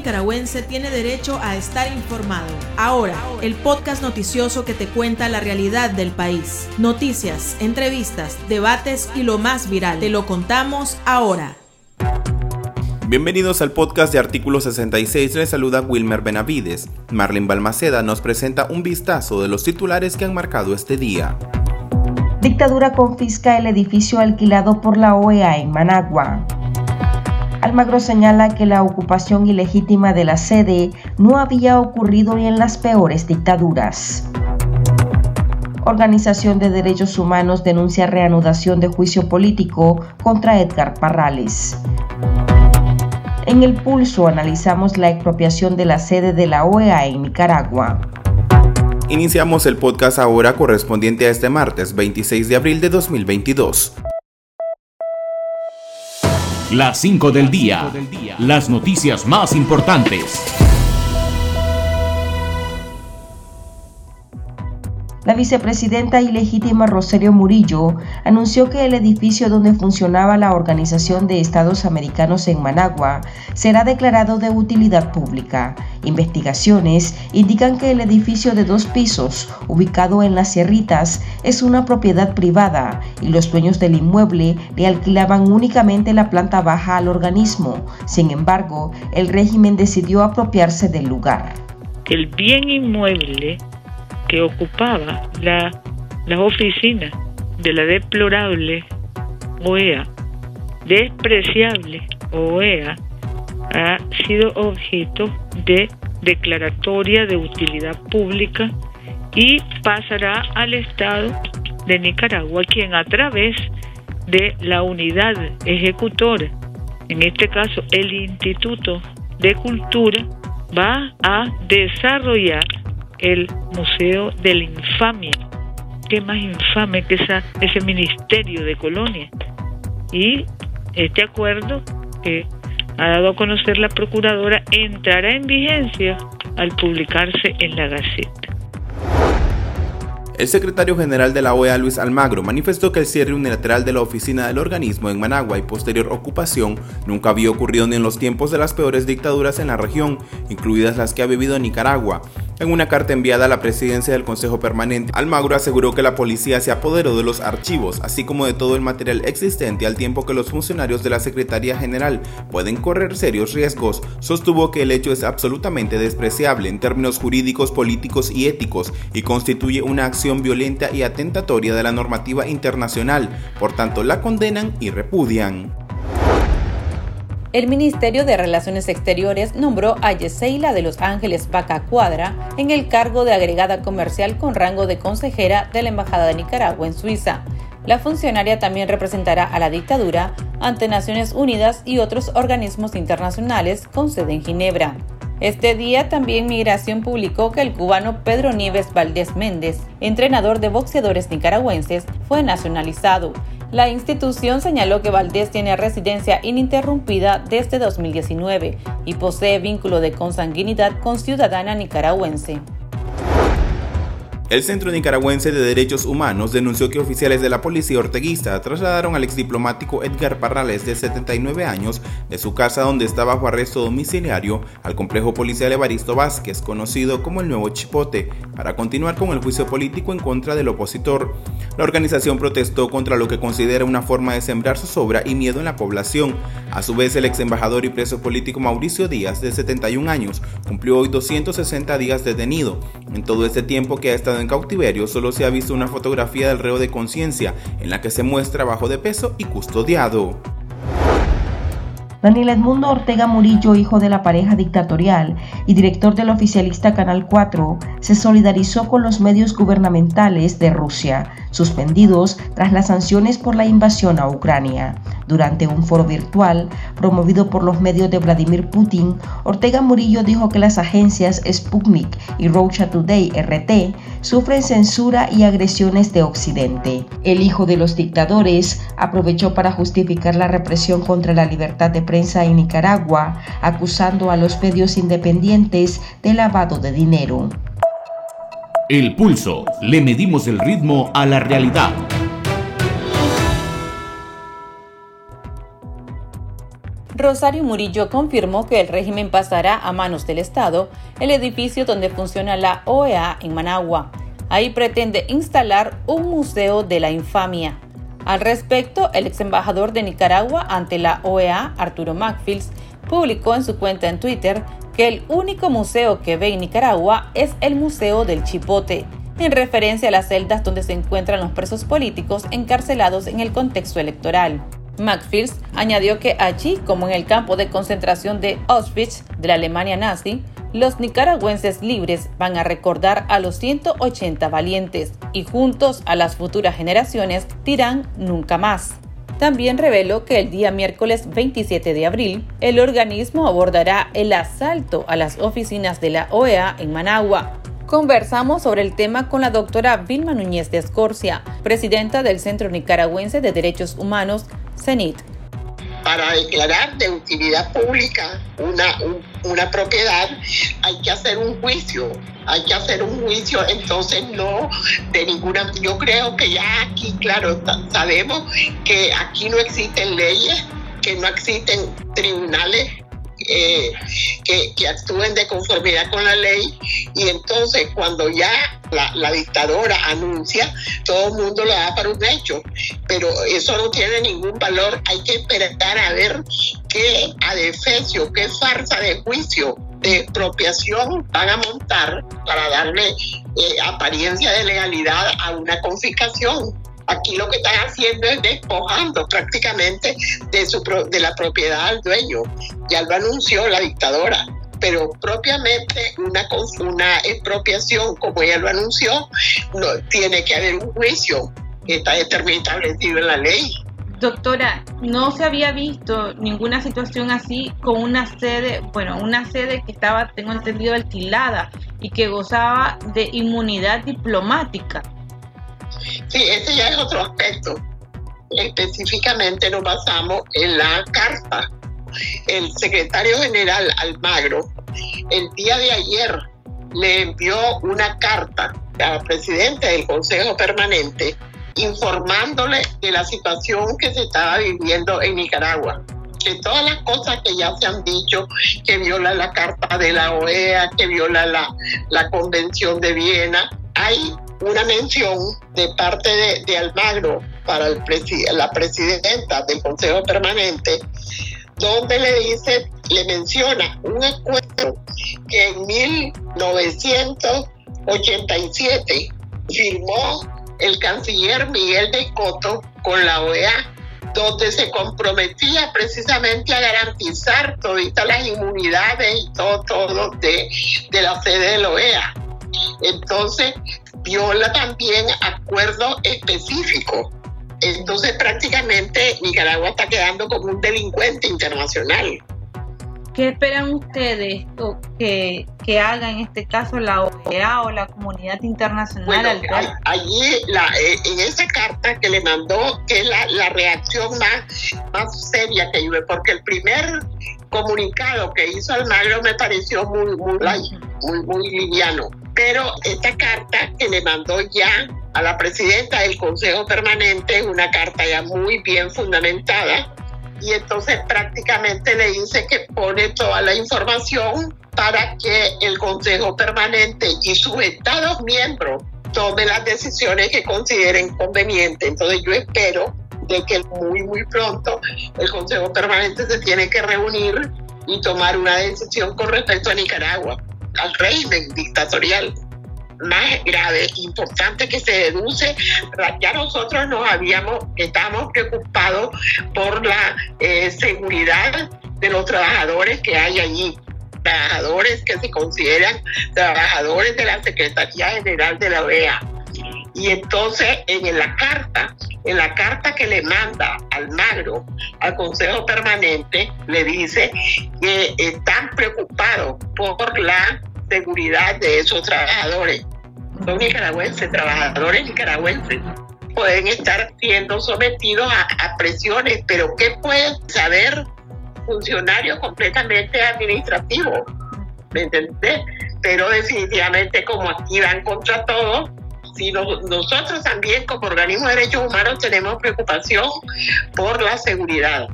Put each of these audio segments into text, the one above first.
nicaragüense tiene derecho a estar informado. Ahora, el podcast noticioso que te cuenta la realidad del país. Noticias, entrevistas, debates y lo más viral. Te lo contamos ahora. Bienvenidos al podcast de Artículo 66, les saluda Wilmer Benavides. Marlene Balmaceda nos presenta un vistazo de los titulares que han marcado este día. Dictadura confisca el edificio alquilado por la OEA en Managua. Almagro señala que la ocupación ilegítima de la sede no había ocurrido ni en las peores dictaduras. Organización de Derechos Humanos denuncia reanudación de juicio político contra Edgar Parrales. En el pulso analizamos la expropiación de la sede de la OEA en Nicaragua. Iniciamos el podcast ahora correspondiente a este martes 26 de abril de 2022. Las 5 del día. Las noticias más importantes. La vicepresidenta ilegítima Rosario Murillo anunció que el edificio donde funcionaba la Organización de Estados Americanos en Managua será declarado de utilidad pública. Investigaciones indican que el edificio de dos pisos, ubicado en las Sierritas, es una propiedad privada y los dueños del inmueble le alquilaban únicamente la planta baja al organismo. Sin embargo, el régimen decidió apropiarse del lugar. El bien inmueble que ocupaba la, las oficinas de la deplorable OEA, despreciable OEA, ha sido objeto de declaratoria de utilidad pública y pasará al Estado de Nicaragua, quien a través de la unidad ejecutora, en este caso el Instituto de Cultura, va a desarrollar el Museo de la Infamia. ¿Qué más infame que esa, ese Ministerio de Colonia? Y este acuerdo que ha dado a conocer la Procuradora entrará en vigencia al publicarse en la Gaceta. El secretario general de la OEA, Luis Almagro, manifestó que el cierre unilateral de la oficina del organismo en Managua y posterior ocupación nunca había ocurrido ni en los tiempos de las peores dictaduras en la región, incluidas las que ha vivido Nicaragua, en una carta enviada a la presidencia del Consejo Permanente, Almagro aseguró que la policía se apoderó de los archivos, así como de todo el material existente al tiempo que los funcionarios de la Secretaría General pueden correr serios riesgos. Sostuvo que el hecho es absolutamente despreciable en términos jurídicos, políticos y éticos y constituye una acción violenta y atentatoria de la normativa internacional. Por tanto, la condenan y repudian. El Ministerio de Relaciones Exteriores nombró a Yeseila de Los Ángeles Vaca Cuadra en el cargo de agregada comercial con rango de consejera de la Embajada de Nicaragua en Suiza. La funcionaria también representará a la dictadura ante Naciones Unidas y otros organismos internacionales con sede en Ginebra. Este día también Migración publicó que el cubano Pedro Nieves Valdés Méndez, entrenador de boxeadores nicaragüenses, fue nacionalizado la institución señaló que Valdés tiene residencia ininterrumpida desde 2019 y posee vínculo de consanguinidad con ciudadana nicaragüense. El Centro Nicaragüense de Derechos Humanos denunció que oficiales de la policía orteguista trasladaron al exdiplomático Edgar Parrales, de 79 años, de su casa donde estaba bajo arresto domiciliario al complejo policial Evaristo Vázquez, conocido como el Nuevo Chipote, para continuar con el juicio político en contra del opositor. La organización protestó contra lo que considera una forma de sembrar zozobra y miedo en la población. A su vez, el ex embajador y preso político Mauricio Díaz, de 71 años, cumplió hoy 260 días detenido. En todo este tiempo que ha estado en cautiverio solo se ha visto una fotografía del reo de conciencia en la que se muestra bajo de peso y custodiado. Daniel Edmundo Ortega Murillo, hijo de la pareja dictatorial y director del oficialista Canal 4, se solidarizó con los medios gubernamentales de Rusia, suspendidos tras las sanciones por la invasión a Ucrania. Durante un foro virtual promovido por los medios de Vladimir Putin, Ortega Murillo dijo que las agencias Sputnik y Russia Today RT sufren censura y agresiones de Occidente. El hijo de los dictadores aprovechó para justificar la represión contra la libertad de prensa en Nicaragua, acusando a los medios independientes de lavado de dinero. El pulso. Le medimos el ritmo a la realidad. Rosario Murillo confirmó que el régimen pasará a manos del Estado el edificio donde funciona la OEA en Managua. Ahí pretende instalar un museo de la infamia. Al respecto, el ex embajador de Nicaragua ante la OEA, Arturo Macfields, publicó en su cuenta en Twitter que el único museo que ve en Nicaragua es el Museo del Chipote, en referencia a las celdas donde se encuentran los presos políticos encarcelados en el contexto electoral. Macfields añadió que allí, como en el campo de concentración de Auschwitz de la Alemania nazi, los nicaragüenses libres van a recordar a los 180 valientes y juntos a las futuras generaciones dirán nunca más. También reveló que el día miércoles 27 de abril, el organismo abordará el asalto a las oficinas de la OEA en Managua, Conversamos sobre el tema con la doctora Vilma Núñez de Escorcia, presidenta del Centro Nicaragüense de Derechos Humanos, Para declarar de utilidad pública una, una propiedad hay que hacer un juicio, hay que hacer un juicio, entonces no de ninguna, yo creo que ya aquí, claro, sabemos que aquí no existen leyes, que no existen tribunales eh, que, actúen de conformidad con la ley. Y entonces cuando ya la, dictadora anuncia, todo el mundo lo da para un hecho, pero eso no tiene ningún valor, hay que esperar a ver qué adefesio, qué farsa de juicio, de expropiación van a montar para darle eh, apariencia de legalidad a una confiscación. Aquí lo que están haciendo es despojando prácticamente de, su, de la propiedad al dueño. Ya lo anunció la dictadora pero propiamente una, una expropiación, como ella lo anunció, tiene que haber un juicio que está establecido en la ley. Doctora, no se había visto ninguna situación así con una sede, bueno, una sede que estaba, tengo entendido, alquilada y que gozaba de inmunidad diplomática. Sí, ese ya es otro aspecto. Específicamente nos basamos en la carta. El secretario general Almagro el día de ayer le envió una carta al presidente del Consejo Permanente informándole de la situación que se estaba viviendo en Nicaragua que todas las cosas que ya se han dicho, que viola la Carta de la OEA, que viola la, la Convención de Viena, hay una mención de parte de, Almagro para el la presidenta del Consejo Permanente, donde le dice, le menciona un acuerdo que en 1987 firmó el canciller Miguel de Coto con la OEA, donde se comprometía precisamente a garantizar todas las inmunidades y todo, todo de, de la sede de la OEA. Entonces, viola también acuerdos específicos. Entonces prácticamente Nicaragua está quedando como un delincuente internacional. ¿Qué esperan ustedes que, que haga en este caso la OEA o la comunidad internacional? Bueno, allí la, eh, en esa carta que le mandó, que es la, la reacción más, más seria que yo, porque el primer comunicado que hizo Almagro me pareció muy, muy, muy, muy liviano pero esta carta que le mandó ya a la presidenta del Consejo Permanente es una carta ya muy bien fundamentada y entonces prácticamente le dice que pone toda la información para que el Consejo Permanente y sus estados miembros tomen las decisiones que consideren convenientes. Entonces yo espero de que muy muy pronto el Consejo Permanente se tiene que reunir y tomar una decisión con respecto a Nicaragua al régimen dictatorial más grave, importante que se deduce, ya nosotros nos habíamos, estamos preocupados por la eh, seguridad de los trabajadores que hay allí, trabajadores que se consideran trabajadores de la Secretaría General de la OEA. Y entonces en la carta, en la carta que le manda al Magro, al Consejo Permanente, le dice que están preocupados por la seguridad de esos trabajadores. Son nicaragüenses, trabajadores nicaragüenses. Pueden estar siendo sometidos a, presiones, pero ¿qué pueden saber funcionarios completamente administrativos? ¿Me entendés? Pero definitivamente como aquí van contra todo, si nosotros también como organismo de derechos humanos tenemos preocupación por la seguridad.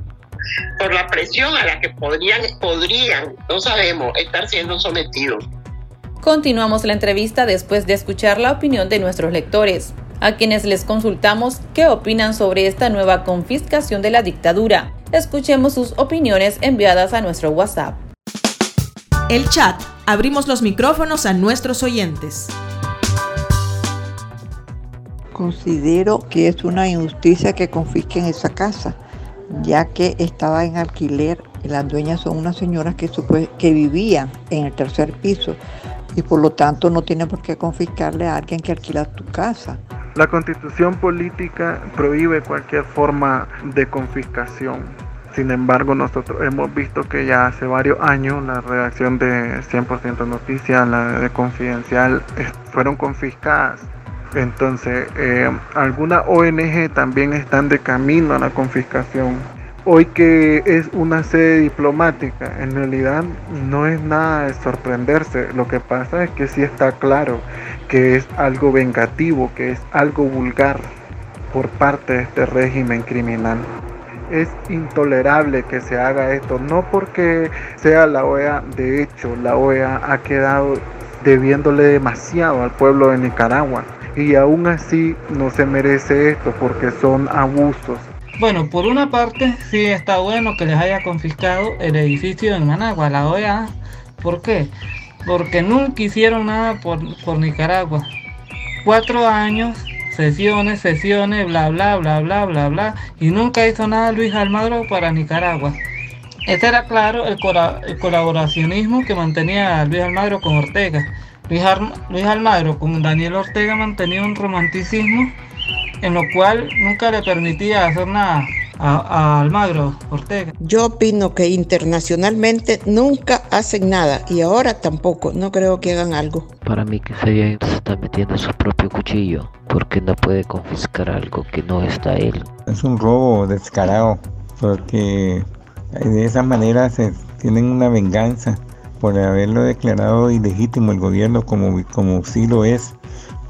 por la presión a la que podrían, podrían, no sabemos, estar siendo sometidos. Continuamos la entrevista después de escuchar la opinión de nuestros lectores, a quienes les consultamos qué opinan sobre esta nueva confiscación de la dictadura. Escuchemos sus opiniones enviadas a nuestro WhatsApp. El chat. Abrimos los micrófonos a nuestros oyentes. Considero que es una injusticia que confisquen esa casa, ya que estaba en alquiler y las dueñas son unas señoras que, que vivían en el tercer piso y por lo tanto no tiene por qué confiscarle a alguien que alquila tu casa. La constitución política prohíbe cualquier forma de confiscación. Sin embargo, nosotros hemos visto que ya hace varios años la redacción de 100% Noticias, la de Confidencial, fueron confiscadas entonces, eh, algunas ONG también están de camino a la confiscación. Hoy que es una sede diplomática, en realidad no es nada de sorprenderse. Lo que pasa es que sí está claro que es algo vengativo, que es algo vulgar por parte de este régimen criminal. Es intolerable que se haga esto, no porque sea la OEA, de hecho la OEA ha quedado debiéndole demasiado al pueblo de Nicaragua y aún así no se merece esto porque son abusos. Bueno, por una parte sí está bueno que les haya confiscado el edificio en Managua, la OEA. ¿Por qué? Porque nunca hicieron nada por, por Nicaragua. Cuatro años, sesiones, sesiones, bla, bla, bla, bla, bla, bla. Y nunca hizo nada Luis Almagro para Nicaragua. Este era claro el, el colaboracionismo que mantenía Luis Almagro con Ortega. Luis, Almagro con Daniel Ortega mantenía un romanticismo en lo cual nunca le permitía hacer nada a, Almagro Ortega. Yo opino que internacionalmente nunca hacen nada y ahora tampoco, no creo que hagan algo. Para mí que se está metiendo su propio cuchillo porque no puede confiscar algo que no está él. Es un robo descarado porque de esa manera se tienen una venganza por haberlo declarado ilegítimo el gobierno como, como sí lo es,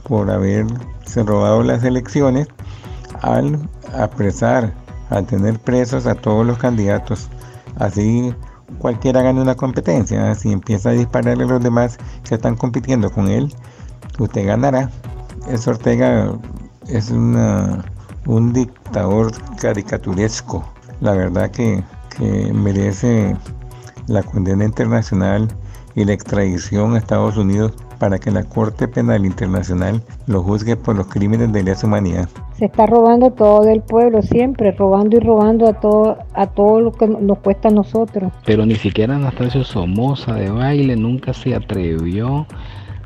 por haberse robado las elecciones, al apresar, al tener presos a todos los candidatos. Así cualquiera gane una competencia, si empieza a dispararle a los demás que están compitiendo con él, usted ganará. Es Ortega es una, un dictador caricaturesco, la verdad que, que merece la condena internacional y la extradición a Estados Unidos para que la Corte Penal Internacional lo juzgue por los crímenes de lesa humanidad. Se está robando todo del pueblo, siempre robando y robando a todo, a todo lo que nos cuesta a nosotros. Pero ni siquiera Anastasio Somoza de baile nunca se atrevió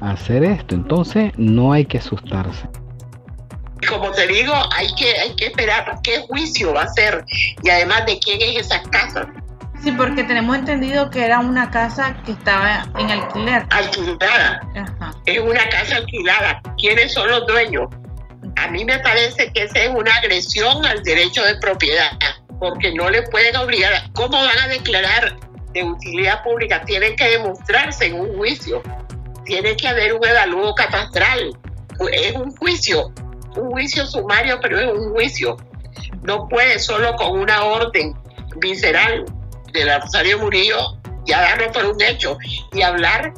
a hacer esto, entonces no hay que asustarse. Como te digo, hay que, hay que esperar qué juicio va a ser y además de quién es esa casa. Sí, porque tenemos entendido que era una casa que estaba en alquiler. Alquilada. Es una casa alquilada. ¿Quiénes son los dueños? A mí me parece que esa es una agresión al derecho de propiedad, porque no le pueden obligar. ¿Cómo van a declarar de utilidad pública? Tienen que demostrarse en un juicio. Tiene que haber un evalúo catastral. Es un juicio, un juicio sumario, pero es un juicio. No puede solo con una orden visceral la Rosario Murillo ya darlo por un hecho y hablar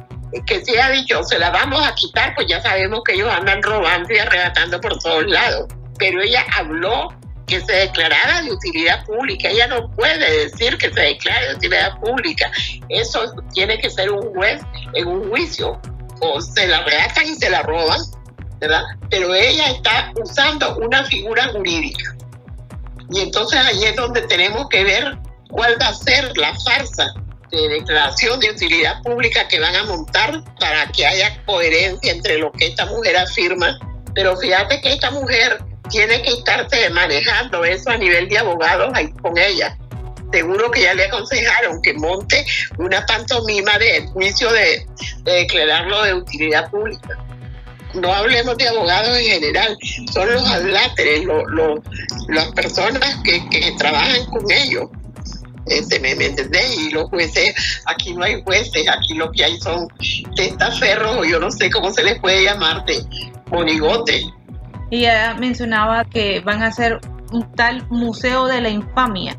que se ha dicho se la vamos a quitar, pues ya sabemos que ellos andan robando y arrebatando por todos lados. Pero ella habló que se declarara de utilidad pública. Ella no puede decir que se declare de utilidad pública. Eso tiene que ser un juez en un juicio. O se la arrebatan y se la roban, ¿verdad? Pero ella está usando una figura jurídica. Y entonces ahí es donde tenemos que ver cuál va a ser la farsa de declaración de utilidad pública que van a montar para que haya coherencia entre lo que esta mujer afirma. Pero fíjate que esta mujer tiene que estarse manejando eso a nivel de abogados ahí con ella. Seguro que ya le aconsejaron que monte una pantomima de juicio de, declararlo de utilidad pública. No hablemos de abogados en general, son los adláteres, las personas que, que trabajan con ellos este, ¿me, entendés? Y los jueces, aquí no hay jueces, aquí lo que hay son testaferros, o yo no sé cómo se les puede llamar, de monigote. Y ella mencionaba que van a hacer un tal museo de la infamia.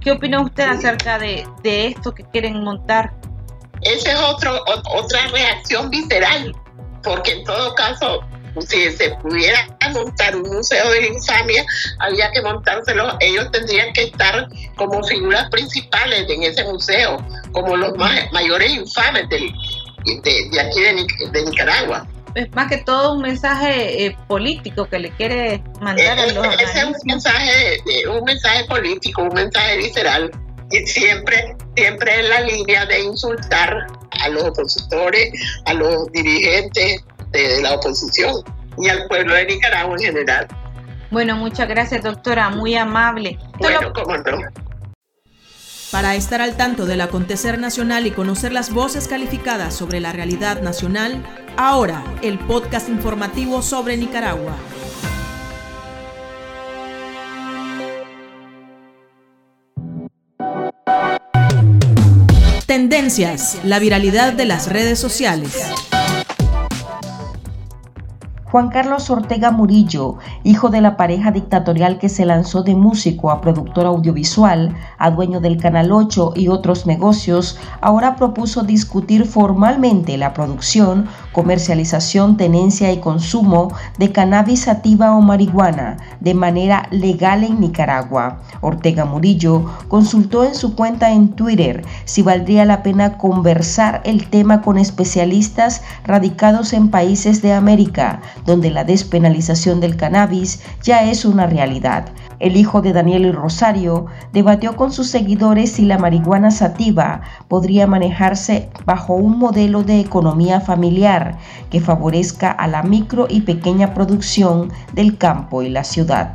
¿Qué opina usted acerca de, de esto que quieren montar? Esa es otro, otra reacción visceral, porque en todo caso si se pudiera montar un museo de infamia, había que montárselo, ellos tendrían que estar como figuras principales en ese museo, como los mayores infames de, aquí de, Nicaragua. Es más que todo un mensaje eh, político que le quiere mandar a los Ese es un mensaje, un mensaje político, un mensaje visceral y siempre, siempre en la línea de insultar a los opositores, a los dirigentes de la oposición y al pueblo de Nicaragua en general. Bueno, muchas gracias, doctora, muy amable. Bueno, cómo no. Para estar al tanto del acontecer nacional y conocer las voces calificadas sobre la realidad nacional, ahora el podcast informativo sobre Nicaragua. Tendencias, la viralidad de las redes sociales. Juan Carlos Ortega Murillo, hijo de la pareja dictatorial que se lanzó de músico a productor audiovisual, a dueño del Canal 8 y otros negocios, ahora propuso discutir formalmente la producción, comercialización, tenencia y consumo de cannabis sativa o marihuana de manera legal en Nicaragua. Ortega Murillo consultó en su cuenta en Twitter si valdría la pena conversar el tema con especialistas radicados en países de América donde la despenalización del cannabis ya es una realidad. El hijo de Daniel y Rosario debatió con sus seguidores si la marihuana sativa podría manejarse bajo un modelo de economía familiar que favorezca a la micro y pequeña producción del campo y la ciudad.